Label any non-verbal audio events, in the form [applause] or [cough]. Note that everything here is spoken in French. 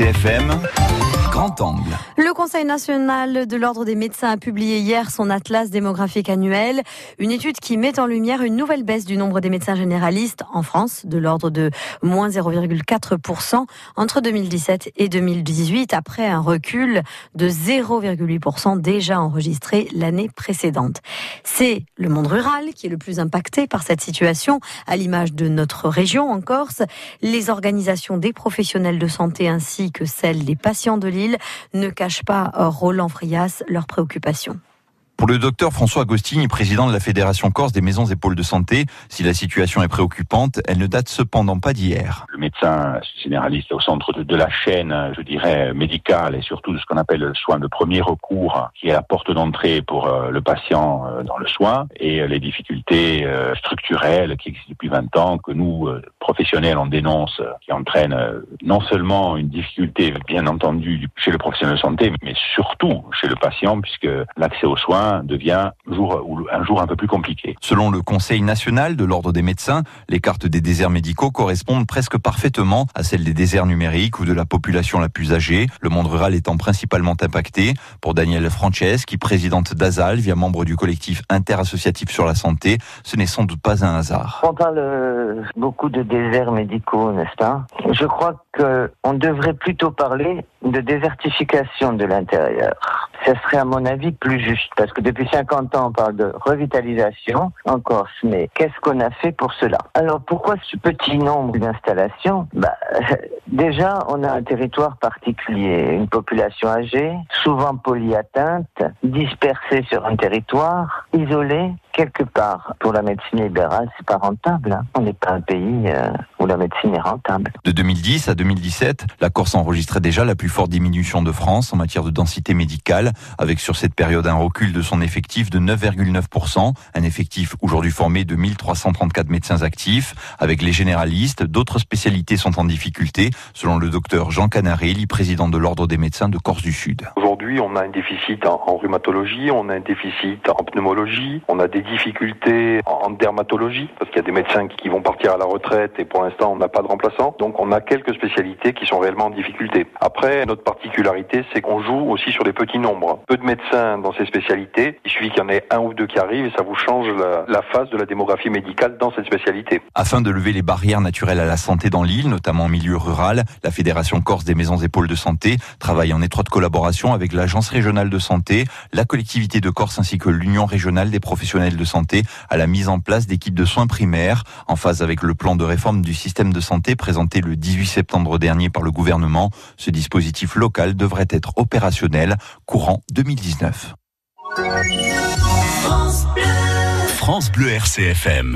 RCFM, Le Conseil national de l'Ordre des médecins a publié hier son atlas démographique annuel, une étude qui met en lumière une nouvelle baisse du nombre des médecins généralistes en France, de l'ordre de moins 0,4% entre 2017 et 2018, après un recul de 0,8% déjà enregistré l'année précédente. C'est le monde rural qui est le plus impacté par cette situation, à l'image de notre région en Corse. Les organisations des professionnels de santé ainsi que celles des patients de l'île ne cachent pas, euh, Roland Frias, leurs préoccupations. Pour le docteur François Agostini, président de la Fédération Corse des maisons pôles de santé, si la situation est préoccupante, elle ne date cependant pas d'hier. Le médecin généraliste au centre de, la chaîne, je dirais, médicale et surtout de ce qu'on appelle le soin de premier recours, qui est la porte d'entrée pour euh, le patient euh, dans le soin, et les difficultés structurelles qui existent depuis 20 ans, que nous, professionnels, on dénonce, qui entraînent non seulement une difficulté, bien entendu, chez le professionnel de santé, mais surtout chez le patient, puisque l'accès aux soins devient jour, un jour un peu plus compliqué. Selon le Conseil national de l'Ordre des médecins, les cartes des déserts médicaux correspondent presque parfaitement à celles des déserts numériques ou de la population la plus âgée, le monde rural étant principalement impacté. Pour Danielle Franceschi, présidente d'Azal, via membre du collectif interassociatif sur la santé, ce n'est sans doute pas un hasard. On parle euh, beaucoup de déserts médicaux, n'est-ce pas? Je crois qu'on devrait plutôt parler de désertification de l'intérieur. Ce serait à mon avis plus juste, parce que depuis 50 ans on parle de revitalisation en Corse, mais qu'est-ce qu'on a fait pour cela? Alors pourquoi ce petit nombre d'installations? Bah, [laughs] Déjà, on a un territoire particulier, une population âgée, souvent polyatteinte, dispersée sur un territoire, isolée, quelque part, pour la médecine libérale, c'est pas rentable. Hein. On n'est pas un pays euh, où la médecine est rentable. De 2010 à 2017, la Corse enregistrait déjà la plus forte diminution de France en matière de densité médicale, avec sur cette période un recul de son effectif de 9,9%, un effectif aujourd'hui formé de 1334 médecins actifs. Avec les généralistes, d'autres spécialités sont en difficulté, selon le docteur Jean Canarelli, président de l'Ordre des médecins de Corse du Sud. Aujourd'hui, on a un déficit en, en rhumatologie, on a un déficit en pneumologie, on a des difficultés en dermatologie, parce qu'il y a des médecins qui vont partir à la retraite et pour l'instant on n'a pas de remplaçant. Donc on a quelques spécialités qui sont réellement en difficulté. Après, notre particularité, c'est qu'on joue aussi sur des petits nombres. Peu de médecins dans ces spécialités, il suffit qu'il y en ait un ou deux qui arrivent et ça vous change la, phase de la démographie médicale dans cette spécialité. Afin de lever les barrières naturelles à la santé dans l'île, notamment en milieu rural, la Fédération Corse des maisons pôles de santé travaille en étroite collaboration avec l'Agence régionale de santé, la collectivité de Corse ainsi que l'Union régionale des professionnels de santé à la mise en place d'équipes de soins primaires en phase avec le plan de réforme du système de santé présenté le 18 septembre dernier par le gouvernement. Ce dispositif local devrait être opérationnel courant 2019. France Bleu, France Bleu RCFM.